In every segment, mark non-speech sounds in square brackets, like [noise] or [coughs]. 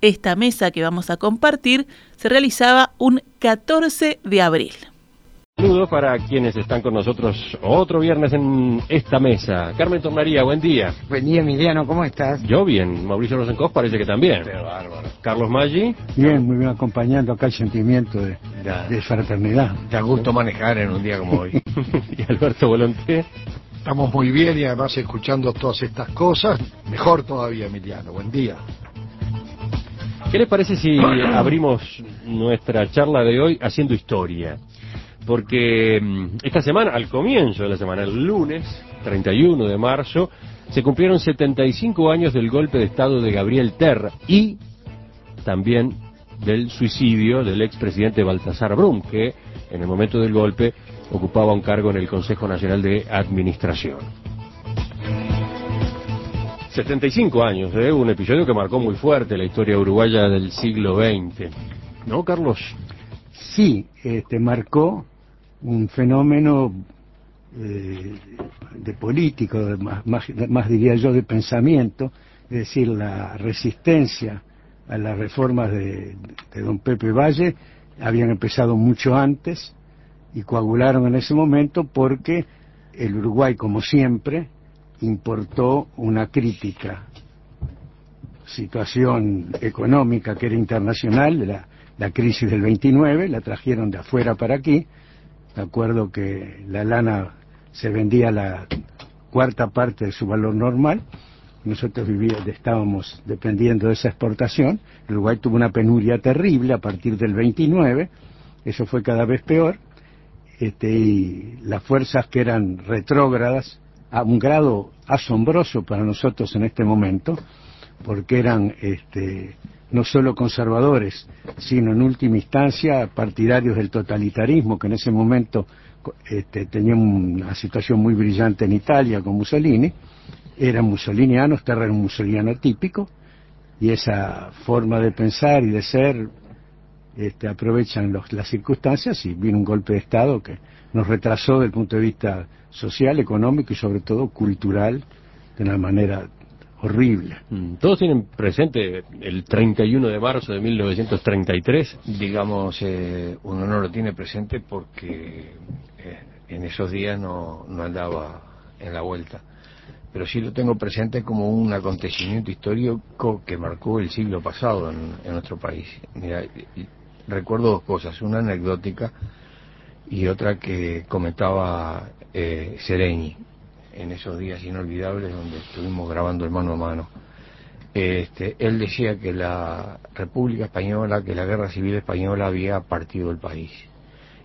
Esta mesa que vamos a compartir se realizaba un 14 de abril. Saludos para quienes están con nosotros otro viernes en esta mesa. Carmen Tornaría, buen día. Buen día, Emiliano, ¿cómo estás? Yo bien, Mauricio Rosenkopf parece que también. Carlos Maggi. Bien, muy bien, acompañando acá el sentimiento de, de fraternidad. Da gusto manejar en un día como hoy. [laughs] y Alberto Volonté. Estamos muy bien y además escuchando todas estas cosas, mejor todavía, Emiliano. Buen día. ¿Qué les parece si [coughs] abrimos nuestra charla de hoy haciendo historia? Porque mm, esta semana, al comienzo de la semana, el lunes 31 de marzo, se cumplieron 75 años del golpe de Estado de Gabriel Terra y también del suicidio del expresidente Baltasar Brum, que en el momento del golpe ocupaba un cargo en el Consejo Nacional de Administración. 75 años, ¿eh? un episodio que marcó muy fuerte la historia uruguaya del siglo XX. ¿No, Carlos? Sí, este, marcó un fenómeno eh, de político, más, más, diría yo de pensamiento, es decir, la resistencia a las reformas de, de don Pepe Valle habían empezado mucho antes y coagularon en ese momento porque el Uruguay, como siempre, importó una crítica situación económica que era internacional, la, la crisis del 29, la trajeron de afuera para aquí. De acuerdo que la lana se vendía la cuarta parte de su valor normal. Nosotros vivíamos, estábamos dependiendo de esa exportación. El Uruguay tuvo una penuria terrible a partir del 29. Eso fue cada vez peor. Este, y las fuerzas que eran retrógradas a un grado asombroso para nosotros en este momento, porque eran este, no solo conservadores, sino en última instancia partidarios del totalitarismo, que en ese momento este, tenían una situación muy brillante en Italia con Mussolini, eran mussolinianos, un mussoliniano típico, y esa forma de pensar y de ser este, aprovechan las circunstancias y vino un golpe de Estado que nos retrasó desde el punto de vista social, económico y sobre todo cultural de una manera horrible. Mm, todos tienen presente el 31 de marzo de 1933. Digamos, eh, uno no lo tiene presente porque eh, en esos días no, no andaba en la vuelta. Pero sí lo tengo presente como un acontecimiento histórico que marcó el siglo pasado en, en nuestro país. Mira, recuerdo dos cosas, una anecdótica y otra que comentaba eh, Sereni en esos días inolvidables donde estuvimos grabando el mano a mano. Este, él decía que la República Española, que la Guerra Civil Española había partido el país.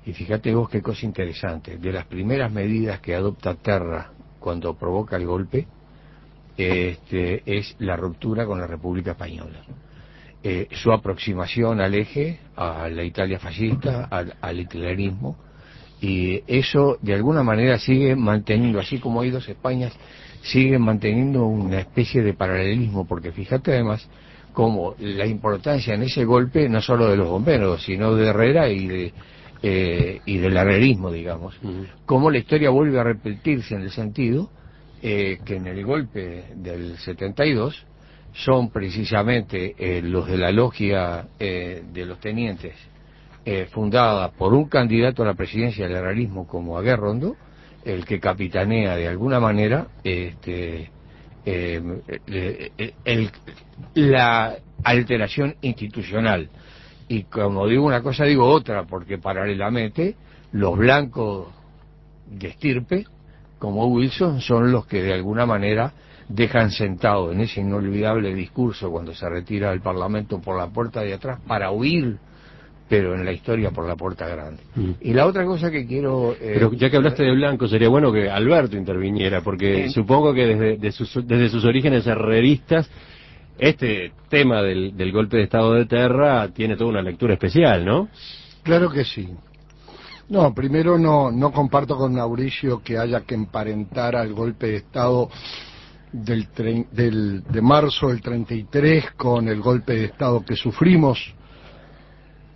Y fíjate vos qué cosa interesante, de las primeras medidas que adopta Terra cuando provoca el golpe, este, es la ruptura con la República Española. Eh, su aproximación al eje, a la Italia fascista, al, al hitlerismo, y eso de alguna manera sigue manteniendo, así como hay dos Españas, sigue manteniendo una especie de paralelismo, porque fíjate además como la importancia en ese golpe, no solo de los bomberos, sino de Herrera y de eh, y del herrerismo, digamos, como la historia vuelve a repetirse en el sentido eh, que en el golpe del 72 son precisamente eh, los de la logia eh, de los tenientes eh, fundada por un candidato a la presidencia del realismo como Aguerrondo, el que capitanea de alguna manera este, el, la alteración institucional. Y como digo una cosa, digo otra, porque paralelamente los blancos de estirpe, como Wilson, son los que de alguna manera dejan sentado en ese inolvidable discurso cuando se retira del Parlamento por la puerta de atrás para huir pero en la historia por la puerta grande. Mm. Y la otra cosa que quiero... Eh, pero ya que hablaste de Blanco, sería bueno que Alberto interviniera, porque supongo que desde, sus, desde sus orígenes herreristas este tema del, del golpe de Estado de Terra tiene toda una lectura especial, ¿no? Claro que sí. No, primero no, no comparto con Mauricio que haya que emparentar al golpe de Estado del, del- de marzo del 33 con el golpe de Estado que sufrimos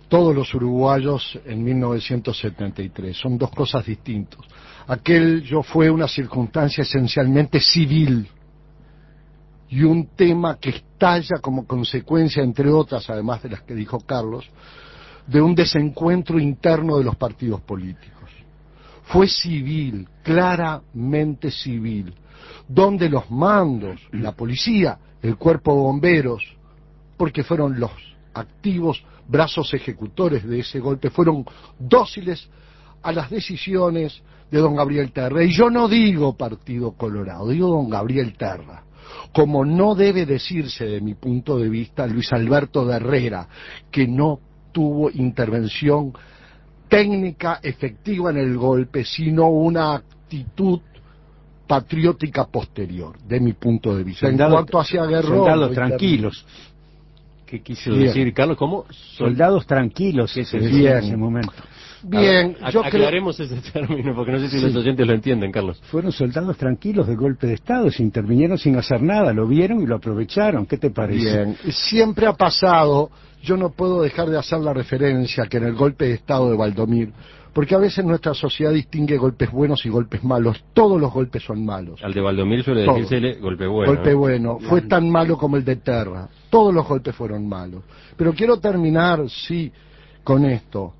todos los uruguayos en 1973. Son dos cosas distintas. Aquel yo fue una circunstancia esencialmente civil y un tema que estalla como consecuencia, entre otras, además de las que dijo Carlos, de un desencuentro interno de los partidos políticos. Fue civil, claramente civil, donde los mandos, la policía, el cuerpo de bomberos, porque fueron los activos brazos ejecutores de ese golpe, fueron dóciles a las decisiones de don Gabriel Terra. Y yo no digo Partido Colorado, digo don Gabriel Terra. Como no debe decirse, de mi punto de vista, Luis Alberto de Herrera, que no tuvo intervención técnica efectiva en el golpe, sino una actitud patriótica posterior, de mi punto de vista. En cuanto hacia Guerrero, soldados tranquilos. ¿Qué quiso Bien. decir? Carlos, ¿cómo? Sol- Soldados tranquilos, ¿Qué se decía en Bien. ese momento. Bien, A- yo creo... aclaremos ese término, porque no sé si Sí. los oyentes lo entienden, Carlos. Fueron soldados tranquilos del golpe de Estado, se intervinieron sin hacer nada, lo vieron y lo aprovecharon. ¿Qué te parece? Bien, siempre ha pasado, yo no puedo dejar de hacer la referencia que en el golpe de Estado de Valdomir, porque a veces nuestra sociedad distingue golpes buenos y golpes malos, todos los golpes son malos. Al de Valdomir suele Todo. decírsele golpe bueno. golpe bueno, fue tan malo como el de Terra, todos los golpes fueron malos. Pero quiero terminar, sí, con esto.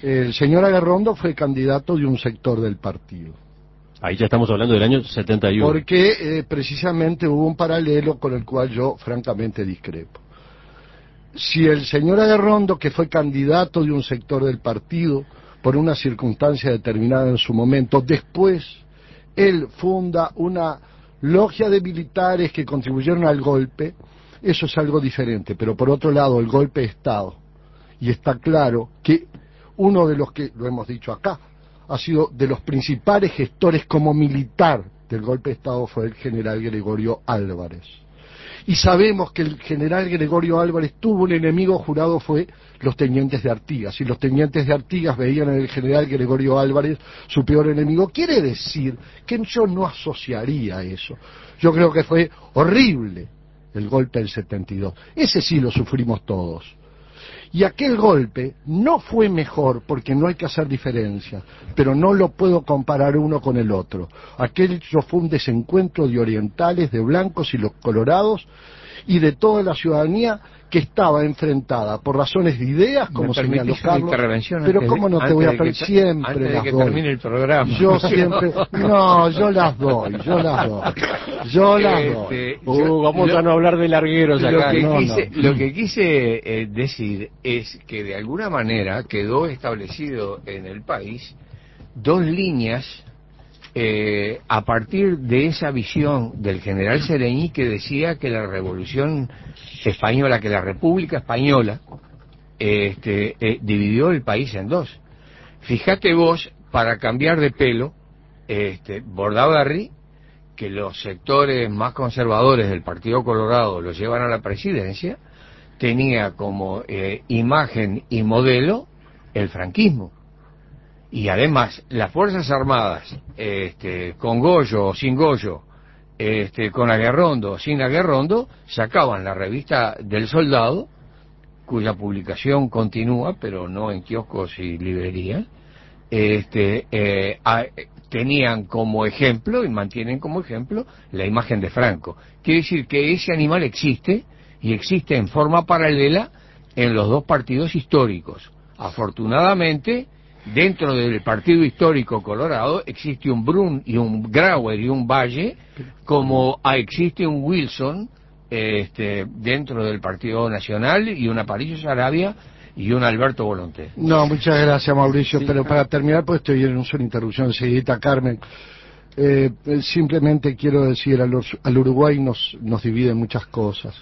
El señor Agarrondo fue candidato de un sector del partido. Ahí ya estamos hablando del año 71. Porque eh, precisamente hubo un paralelo con el cual yo francamente discrepo. Si el señor Agarrondo, que fue candidato de un sector del partido por una circunstancia determinada en su momento, después él funda una logia de militares que contribuyeron al golpe, eso es algo diferente. Pero por otro lado, el golpe de Estado, y está claro que uno de los que, lo hemos dicho acá, ha sido de los principales gestores como militar del golpe de Estado fue el general Gregorio Álvarez. Y sabemos que el general Gregorio Álvarez tuvo un enemigo jurado fue los tenientes de Artigas. Y los tenientes de Artigas veían en el general Gregorio Álvarez su peor enemigo. Quiere decir que yo no asociaría eso. Yo creo que fue horrible el golpe del 72. Ese sí lo sufrimos todos. Y aquel golpe no fue mejor porque no hay que hacer diferencias, pero no lo puedo comparar uno con el otro. Aquel yo fue un desencuentro de orientales, de blancos y los colorados y de toda la ciudadanía que estaba enfrentada por razones de ideas, como ¿Me señaló Carlos. intervención Pero cómo no te voy a que- siempre antes de las que doy. termine el programa. Yo siempre, no, yo las doy, yo las doy, yo las doy. Este, Uh, yo- vamos lo- a no hablar de largueros lo acá. que, no, quise, no. lo que quise eh, decir es que de alguna manera quedó establecido en el país dos líneas eh, a partir de esa visión del general Sereñi que decía que la revolución española, que la República Española, este, eh, dividió el país en dos. Fíjate vos, para cambiar de pelo, este, Bordaberry, que los sectores más conservadores del Partido Colorado lo llevan a la presidencia, tenía como eh, imagen y modelo el franquismo. Y además, las Fuerzas Armadas, este, con Goyo o sin Goyo, este, con Aguerrondo o sin Aguerrondo, sacaban la revista del Soldado, cuya publicación continúa, pero no en kioscos y librerías, este, eh, tenían como ejemplo y mantienen como ejemplo la imagen de Franco. Quiere decir que ese animal existe y existe en forma paralela en los dos partidos históricos. Afortunadamente, dentro del partido histórico colorado existe un Brun y un Grauer y un Valle, como ah, existe un Wilson este, dentro del Partido Nacional y un Aparicio Sarabia y un Alberto Volonté. No, muchas gracias Mauricio, pero para terminar, pues estoy en una interrupción enseguida, Carmen. Eh, eh, simplemente quiero decir, al, al Uruguay nos, nos dividen muchas cosas.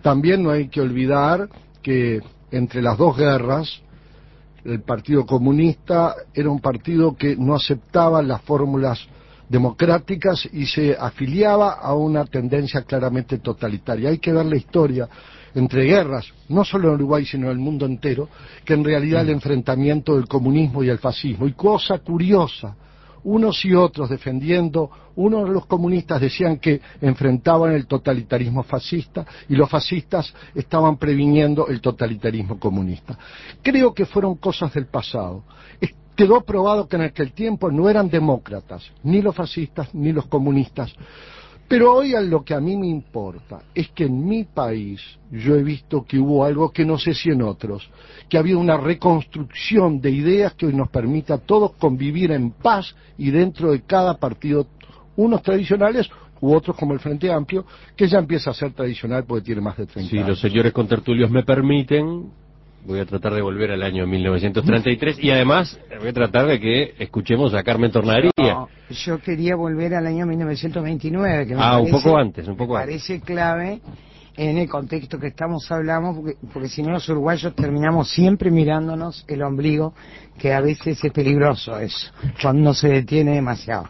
También no hay que olvidar que entre las dos guerras, el Partido Comunista era un partido que no aceptaba las fórmulas democráticas y se afiliaba a una tendencia claramente totalitaria. Hay que ver la historia entre guerras, no solo en Uruguay, sino en el mundo entero, que en realidad el enfrentamiento del comunismo y el fascismo. Y cosa curiosa, unos y otros defendiendo, unos de los comunistas decían que enfrentaban el totalitarismo fascista y los fascistas estaban previniendo el totalitarismo comunista. Creo que fueron cosas del pasado. Quedó probado que en aquel tiempo no eran demócratas, ni los fascistas ni los comunistas, pero hoy lo que a mí me importa es que en mi país yo he visto que hubo algo que no sé si en otros, que había una reconstrucción de ideas que hoy nos permite a todos convivir en paz y dentro de cada partido, unos tradicionales u otros como el Frente Amplio, que ya empieza a ser tradicional porque tiene más de 30 si años. Si los señores contertulios me permiten, voy a tratar de volver al año 1933 y además voy a tratar de que escuchemos a Carmen Tornaría. yo quería volver al año 1929, que me ah, parece, un poco antes, un poco me antes. parece clave en el contexto que estamos hablando, porque, porque si no los uruguayos terminamos siempre mirándonos el ombligo, que a veces es peligroso eso, cuando se detiene demasiado.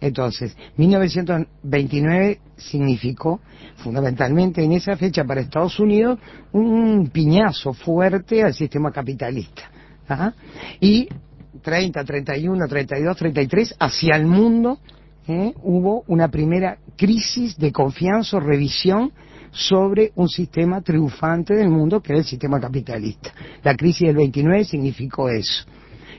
Entonces, 1929 significó fundamentalmente en esa fecha para Estados Unidos un piñazo fuerte al sistema capitalista. ¿ah? Y 30, 31, 32, 33, hacia el mundo ¿eh? hubo una primera crisis de confianza o revisión sobre un sistema triunfante del mundo que era el sistema capitalista. La crisis del 29 significó eso.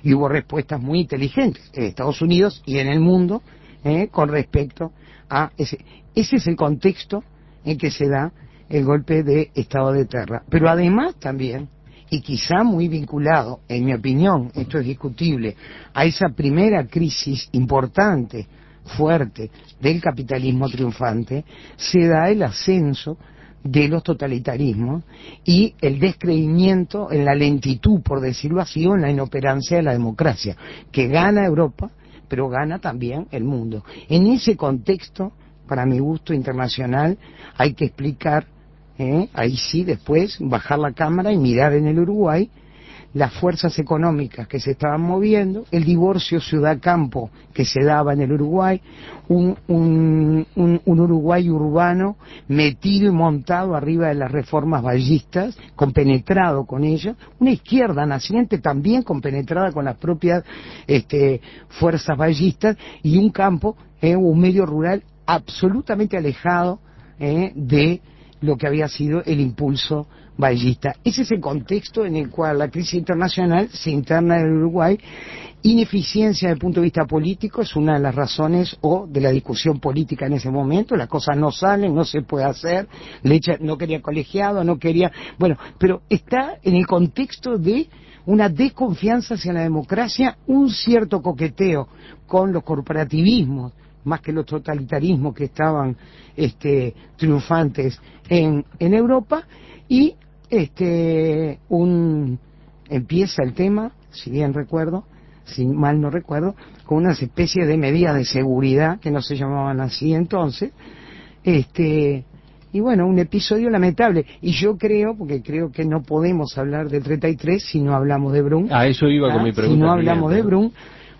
Y hubo respuestas muy inteligentes en Estados Unidos y en el mundo ¿eh? con respecto a ese. Ese es el contexto en que se da el golpe de estado de tierra. Pero además también, y quizá muy vinculado, en mi opinión, esto es discutible, a esa primera crisis importante, fuerte, del capitalismo triunfante, se da el ascenso de los totalitarismos y el descreimiento en la lentitud, por decirlo así, o en la inoperancia de la democracia, que gana Europa, pero gana también el mundo. En ese contexto, para mi gusto internacional, hay que explicar, ¿eh? ahí sí, después bajar la cámara y mirar en el Uruguay las fuerzas económicas que se estaban moviendo, el divorcio ciudad-campo que se daba en el Uruguay, un, un, un, Uruguay urbano metido y montado arriba de las reformas ballistas, compenetrado con ellas, una izquierda naciente también compenetrada con las propias este, fuerzas ballistas y un campo, eh, un medio rural absolutamente alejado eh, de lo que había sido el impulso ballista. Ese es el contexto en el cual la crisis internacional se interna en Uruguay. Ineficiencia desde el punto de vista político es una de las razones o de la discusión política en ese momento. Las cosas no salen, no se puede hacer. Leche no quería colegiado, no quería. Bueno, pero está en el contexto de una desconfianza hacia la democracia, un cierto coqueteo con los corporativismos más que los totalitarismos que estaban este, triunfantes en, en Europa y este un empieza el tema, si bien recuerdo, si mal no recuerdo, con unas especies de medidas de seguridad que no se llamaban así entonces, este y bueno, un episodio lamentable. Y yo creo, porque creo que no podemos hablar del 33 si no hablamos de Brun. Ah, eso iba con mi pregunta. Si no hablamos de Brun,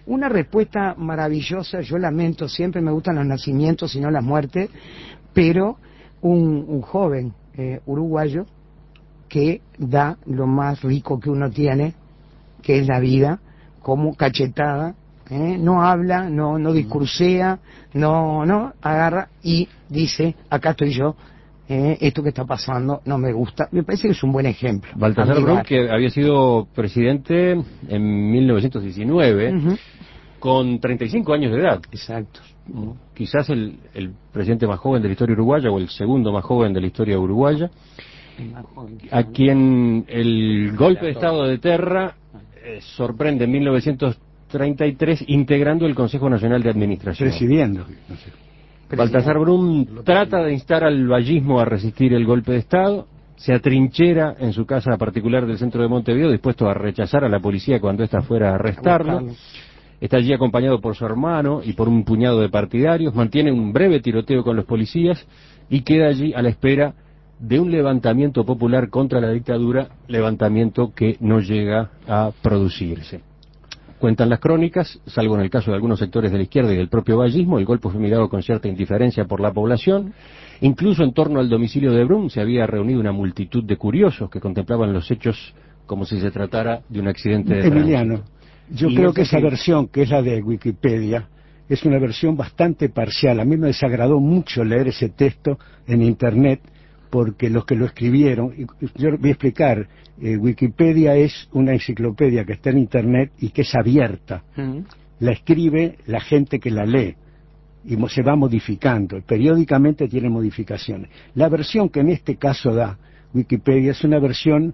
una respuesta maravillosa, yo lamento, siempre me gustan los nacimientos y no las muertes, pero un, un joven eh, uruguayo que da lo más rico que uno tiene, que es la vida, como cachetada, ¿eh? no habla, no, no discursea, no, no, agarra y dice, acá estoy yo, eh, esto que está pasando no me gusta. Me parece que es un buen ejemplo. Baltasar Brun, que había sido presidente en 1919, uh -huh. Con 35 años de edad. Exacto. Quizás el, el, presidente más joven de la historia uruguaya o el segundo más joven de la historia uruguaya, a quien el golpe de Estado de Terra eh, sorprende en 1933 integrando el Consejo Nacional de Administración. Presidiendo. No sé. Baltasar Brum trata de instar al vallismo a resistir el golpe de Estado, se atrinchera en su casa particular del centro de Montevideo, dispuesto a rechazar a la policía cuando ésta fuera a arrestarlo. Está allí acompañado por su hermano y por un puñado de partidarios, mantiene un breve tiroteo con los policías y queda allí a la espera de un levantamiento popular contra la dictadura, levantamiento que no llega a producirse. Cuentan las crónicas, salvo en el caso de algunos sectores de la izquierda y del propio vallismo, el golpe fue mirado con cierta indiferencia por la población. Incluso en torno al domicilio de Brum se había reunido una multitud de curiosos que contemplaban los hechos como si se tratara de un accidente de Emiliano, yo Y creo que esa si- versión, que es la de Wikipedia, es una versión bastante parcial. A mí me desagradó mucho leer ese texto en Internet porque los que lo escribieron, yo voy a explicar, eh, Wikipedia es una enciclopedia que está en Internet y que es abierta. La escribe la gente que la lee y se va modificando. Periódicamente tiene modificaciones. La versión que en este caso da Wikipedia es una versión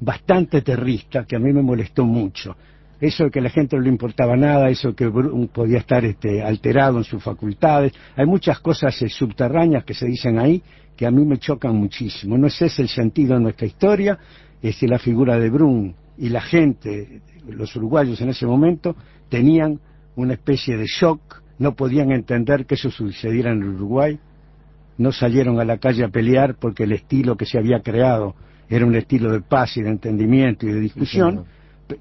bastante terrista que a mí me molestó mucho. Eso de que a la gente no le importaba nada, eso que Brum podía estar este, alterado en sus facultades. Hay muchas cosas eh, subterráneas que se dicen ahí que a mí me chocan muchísimo. No ese es el sentido de nuestra historia, es que la figura de Brum y la gente, los uruguayos en ese momento, tenían una especie de shock, no podían entender que eso sucediera en el Uruguay, no salieron a la calle a pelear porque el estilo que se había creado era un estilo de paz y de entendimiento y de discusión.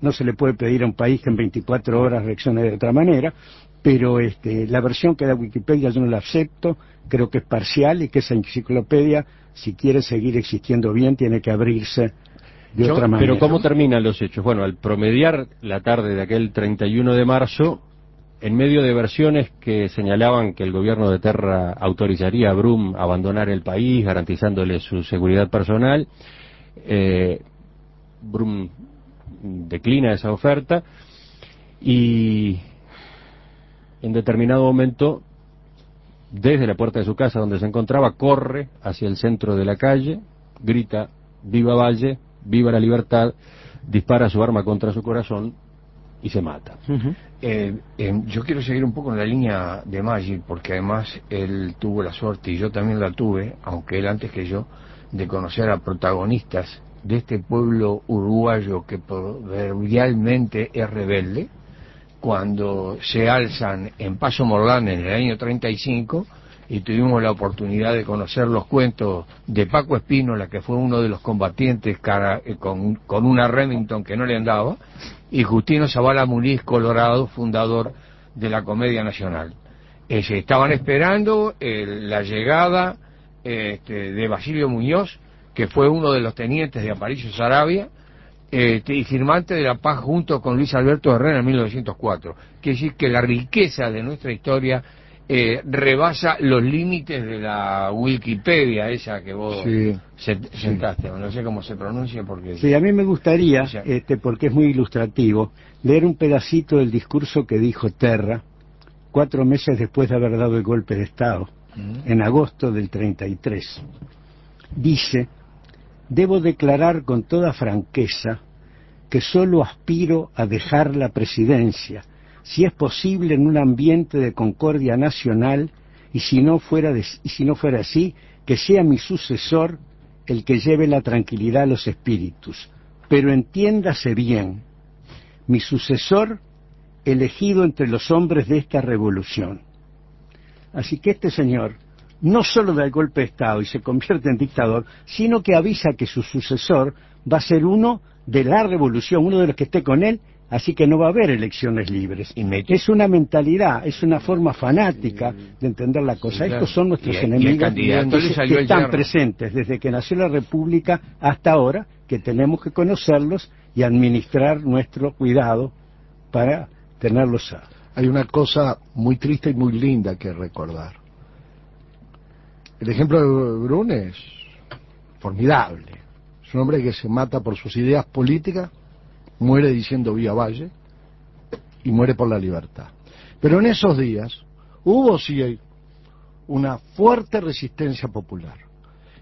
No se le puede pedir a un país que en 24 horas reaccione de otra manera, pero este, la versión que da Wikipedia yo no la acepto, creo que es parcial y que esa enciclopedia, si quiere seguir existiendo bien, tiene que abrirse de Yo- otra manera. Pero ¿cómo terminan los hechos? Bueno, al promediar la tarde de aquel 31 de marzo, en medio de versiones que señalaban que el gobierno de Terra autorizaría a Brum a abandonar el país, garantizándole su seguridad personal, eh, Brum declina esa oferta y en determinado momento, desde la puerta de su casa donde se encontraba, corre hacia el centro de la calle, grita, viva Valle, viva la libertad, dispara su arma contra su corazón y se mata. Eh, eh, yo quiero seguir un poco en la línea de Maggi, porque además él tuvo la suerte, y yo también la tuve, aunque él antes que yo, de conocer a protagonistas de este pueblo uruguayo que proverbialmente es rebelde, cuando se alzan en Paso Morlán en el año 35 y tuvimos la oportunidad de conocer los cuentos de Paco Espínola, que fue uno de los combatientes cara- eh, con, una Remington que no le andaba, y Justino Zavala Muniz Colorado, fundador de la Comedia Nacional. Eh, estaban esperando eh, la llegada este, de Basilio Muñoz, que fue uno de los tenientes de Aparicio Sarabia, este, y firmante de la paz junto con Luis Alberto Herrera en 1904. Quiere decir que la riqueza de nuestra historia eh, rebasa los límites de la Wikipedia, esa que vos Sí. sentaste, no sé cómo se pronuncia porque... Sí, a mí me gustaría, este, porque es muy ilustrativo, leer un pedacito del discurso que dijo Terra cuatro meses después de haber dado el golpe de Estado, en agosto del 33. Dice, debo declarar con toda franqueza que solo aspiro a dejar la presidencia, si es posible en un ambiente de concordia nacional, y si no fuera, si no fuera así, que sea mi sucesor el que lleve la tranquilidad a los espíritus. Pero entiéndase bien, mi sucesor elegido entre los hombres de esta revolución. Así que este señor no solo da el golpe de Estado y se convierte en dictador, sino que avisa que su sucesor va a ser uno de la revolución, uno de los que esté con él, así que no va a haber elecciones libres. Y mete- Es una mentalidad, es una forma fanática de entender la cosa. Sí, claro. Estos son nuestros Y- enemigos que, están yerno. presentes desde que nació la República hasta ahora, que tenemos que conocerlos y administrar nuestro cuidado para tenerlos a, hay una cosa muy triste y muy linda que recordar. El ejemplo de Brun es formidable. Es un hombre que se mata por sus ideas políticas, muere diciendo Vía Valle y muere por la libertad. Pero en esos días hubo sí una fuerte resistencia popular.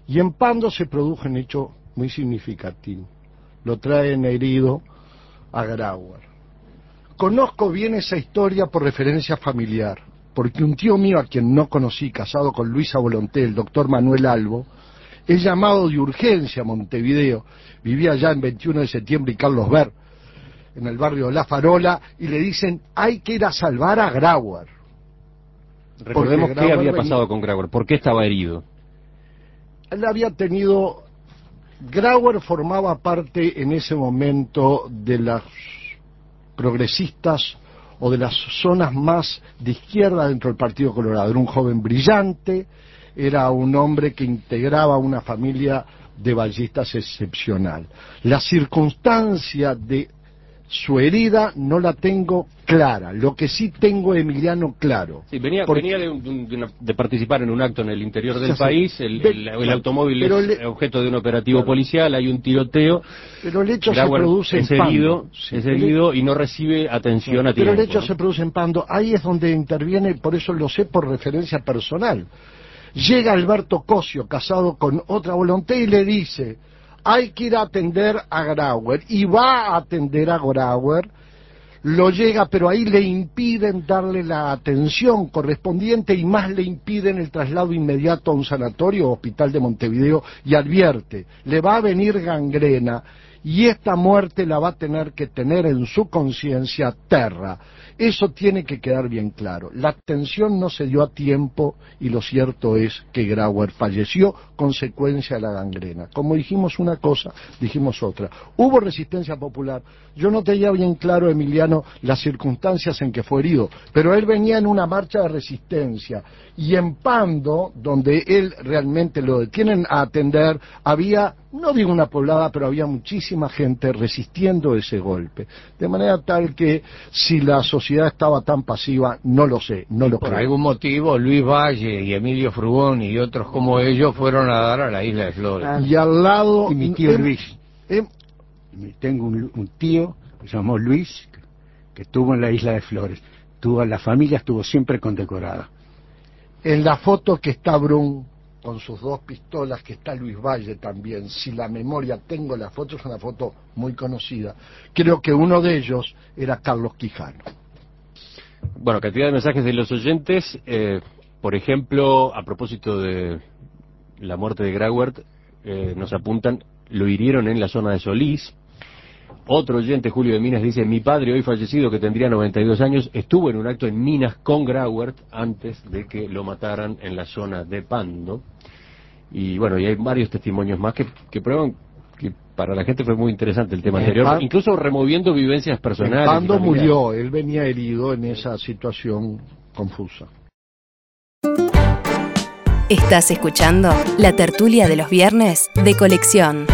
Y en Pando se produjo un hecho muy significativo. Lo traen herido a Grauer. Conozco bien esa historia por referencia familiar, porque un tío mío a quien no conocí, casado con Luisa Volonté, el doctor Manuel Albo, es llamado de urgencia a Montevideo, vivía allá en 21 de septiembre y Carlos Ver, en el barrio de La Farola, y le dicen, hay que ir a salvar a Grauer. Recordemos qué había venía- pasado con Grauer, por qué estaba herido. Él había tenido. Grauer formaba parte en ese momento de las progresistas o de las zonas más de izquierda dentro del Partido Colorado. Era un joven brillante, era un hombre que integraba una familia de ballistas excepcional. La circunstancia de su herida no la tengo clara. Lo que sí tengo Emiliano claro. Sí, venía, Porque- venía de, un- de un- de una- de participar en un acto en el interior del país, el, Ve- el- el automóvil pero es le- objeto de un operativo Claro. policial, hay un tiroteo, Pero el hecho se produce es en Pando. herido, Sí, es herido y no recibe atención a Pero tiempo. el hecho ¿no? se produce en Pando. Ahí es donde interviene, por eso lo sé por referencia personal. Llega Alberto Cosio, casado con otra voluntad, y le dice, hay que ir a atender a Grauer. Y va a atender a Grauer, lo llega, pero ahí le impiden darle la atención correspondiente y más le impiden el traslado inmediato a un sanatorio o hospital de Montevideo y advierte, le va a venir gangrena y esta muerte la va a tener que tener en su conciencia terra. Eso tiene que quedar bien claro. La atención no se dio a tiempo y lo cierto es que Grauer falleció consecuencia de la gangrena. Como dijimos una cosa, dijimos otra. Hubo resistencia popular. Yo no tenía bien claro, Emiliano, las circunstancias en que fue herido, pero él venía en una marcha de resistencia y en Pando, donde él realmente lo detienen a atender, había, no digo una poblada, pero había muchísima gente resistiendo ese golpe. De manera tal que si la sociedad estaba tan pasiva, no lo sé, no lo Por creo. algún motivo, Luis Valle y Emilio Frugón y otros como ellos fueron a dar a la isla de Flores. Ah. Y al lado... Y mi tío em- Luis. em- Tengo un, un tío que se llamó Luis, que, que estuvo en la isla de Flores. Tuvo, la familia estuvo siempre condecorada. En la foto que está Brun con sus dos pistolas, que está Luis Valle también, si la memoria tengo la foto, es una foto muy conocida. Creo que uno de ellos era Carlos Quijano. Bueno, cantidad de mensajes de los oyentes. eh, por ejemplo, a propósito de la muerte de Grauert, eh, nos apuntan, lo hirieron en la zona de Solís. Otro oyente, Julio de Minas, dice, mi padre hoy fallecido, que tendría 92 años, estuvo en un acto en Minas con Grauert antes de que lo mataran en la zona de Pando. Y bueno, y hay varios testimonios más que, que prueban que para la gente fue muy interesante el tema En anterior, Pan- incluso removiendo vivencias personales. Pando murió, él venía herido en esa situación confusa. Estás escuchando la tertulia de los viernes de colección.